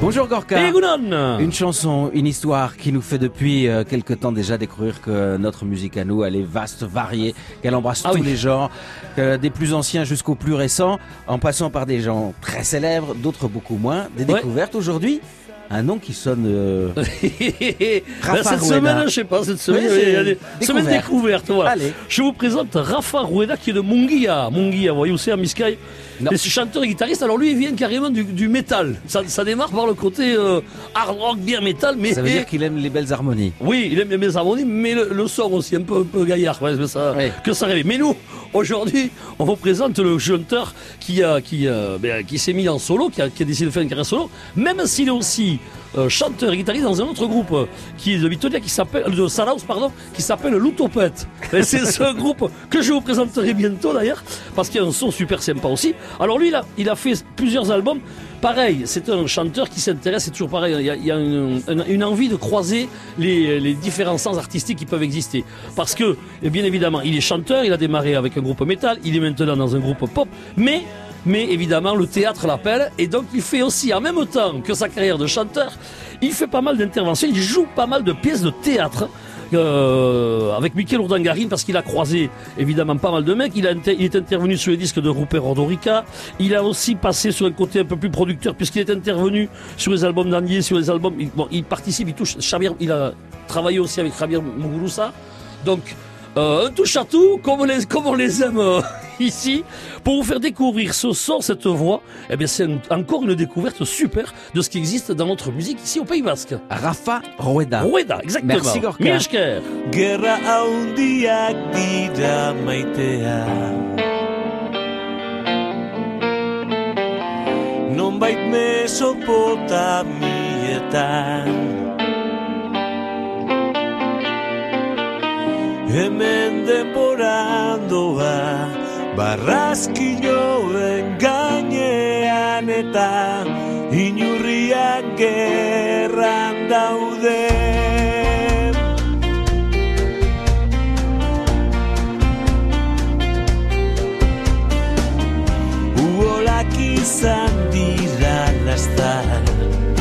Bonjour Gorka. Une chanson, une histoire qui nous fait depuis euh, quelque temps déjà découvrir que notre musique à nous, elle est vaste, variée, qu'elle embrasse ah tous les genres, des plus anciens jusqu'aux plus récents, en passant par des gens très célèbres, d'autres beaucoup moins. Des découvertes aujourd'hui un nom qui sonne. Euh... Rafa cette semaine, je sais pas, cette semaine, il y a des semaines découvertes. Voilà. Je vous présente Rafa Rueda qui est de. Munguia, vous voyez où c'est à Miskay Et ce chanteur et guitariste, alors lui, il vient carrément du, du métal. Ça, ça, démarre par le côté euh, hard rock, bien métal. Mais, ça veut dire qu'il aime les belles harmonies. Oui, il aime les belles harmonies, mais le, son aussi, un peu, un peu gaillard. Ouais, que ça, que ça rêve. Mais nous, aujourd'hui, on vous présente le chanteur qui, a, qui, ben, qui s'est mis en solo, qui a, qui a décidé de faire une carrière solo, même s'il est aussi euh, chanteur et guitariste dans un autre groupe euh, qui est de Vitoria, qui s'appelle, de Saraus, pardon, qui s'appelle L'Utopette. Et c'est ce groupe que je vous présenterai bientôt d'ailleurs, parce qu'il a un son super sympa aussi. Alors lui, il a fait plusieurs albums. Pareil, c'est un chanteur qui s'intéresse, c'est toujours pareil, il y a, une, envie de croiser les, différents sens artistiques qui peuvent exister. Parce que, bien évidemment, il est chanteur, il a démarré avec un groupe métal, il est maintenant dans un groupe pop, mais mais évidemment le théâtre l'appelle et donc il fait aussi en même temps que sa carrière de chanteur, il fait pas mal d'interventions, il joue pas mal de pièces de théâtre. Euh, avec Michael Urdangarin parce qu'il a croisé évidemment pas mal de mecs. Il, est intervenu sur les disques de Rupert Ordorica. Il a aussi passé sur un côté un peu plus producteur puisqu'il est intervenu sur les albums d'Andier, sur les albums. Il, bon, il participe, il touche. il a travaillé aussi avec Javier Muguruza. Donc euh, un touche à tout, comme on les, les aime euh, ici, pour vous faire découvrir ce son, cette voix. Eh bien, c'est encore une découverte super de ce qui existe dans notre musique ici au Pays Basque. Rafa Rueda. Rueda, exactement. Merci Gorka. Miesker. Guerra haundiak dira maitea Nonbait mesopotamietan hemen denborandoa barrazkinoen gainean eta inurriak gerran daude. Uolak izan dira lastan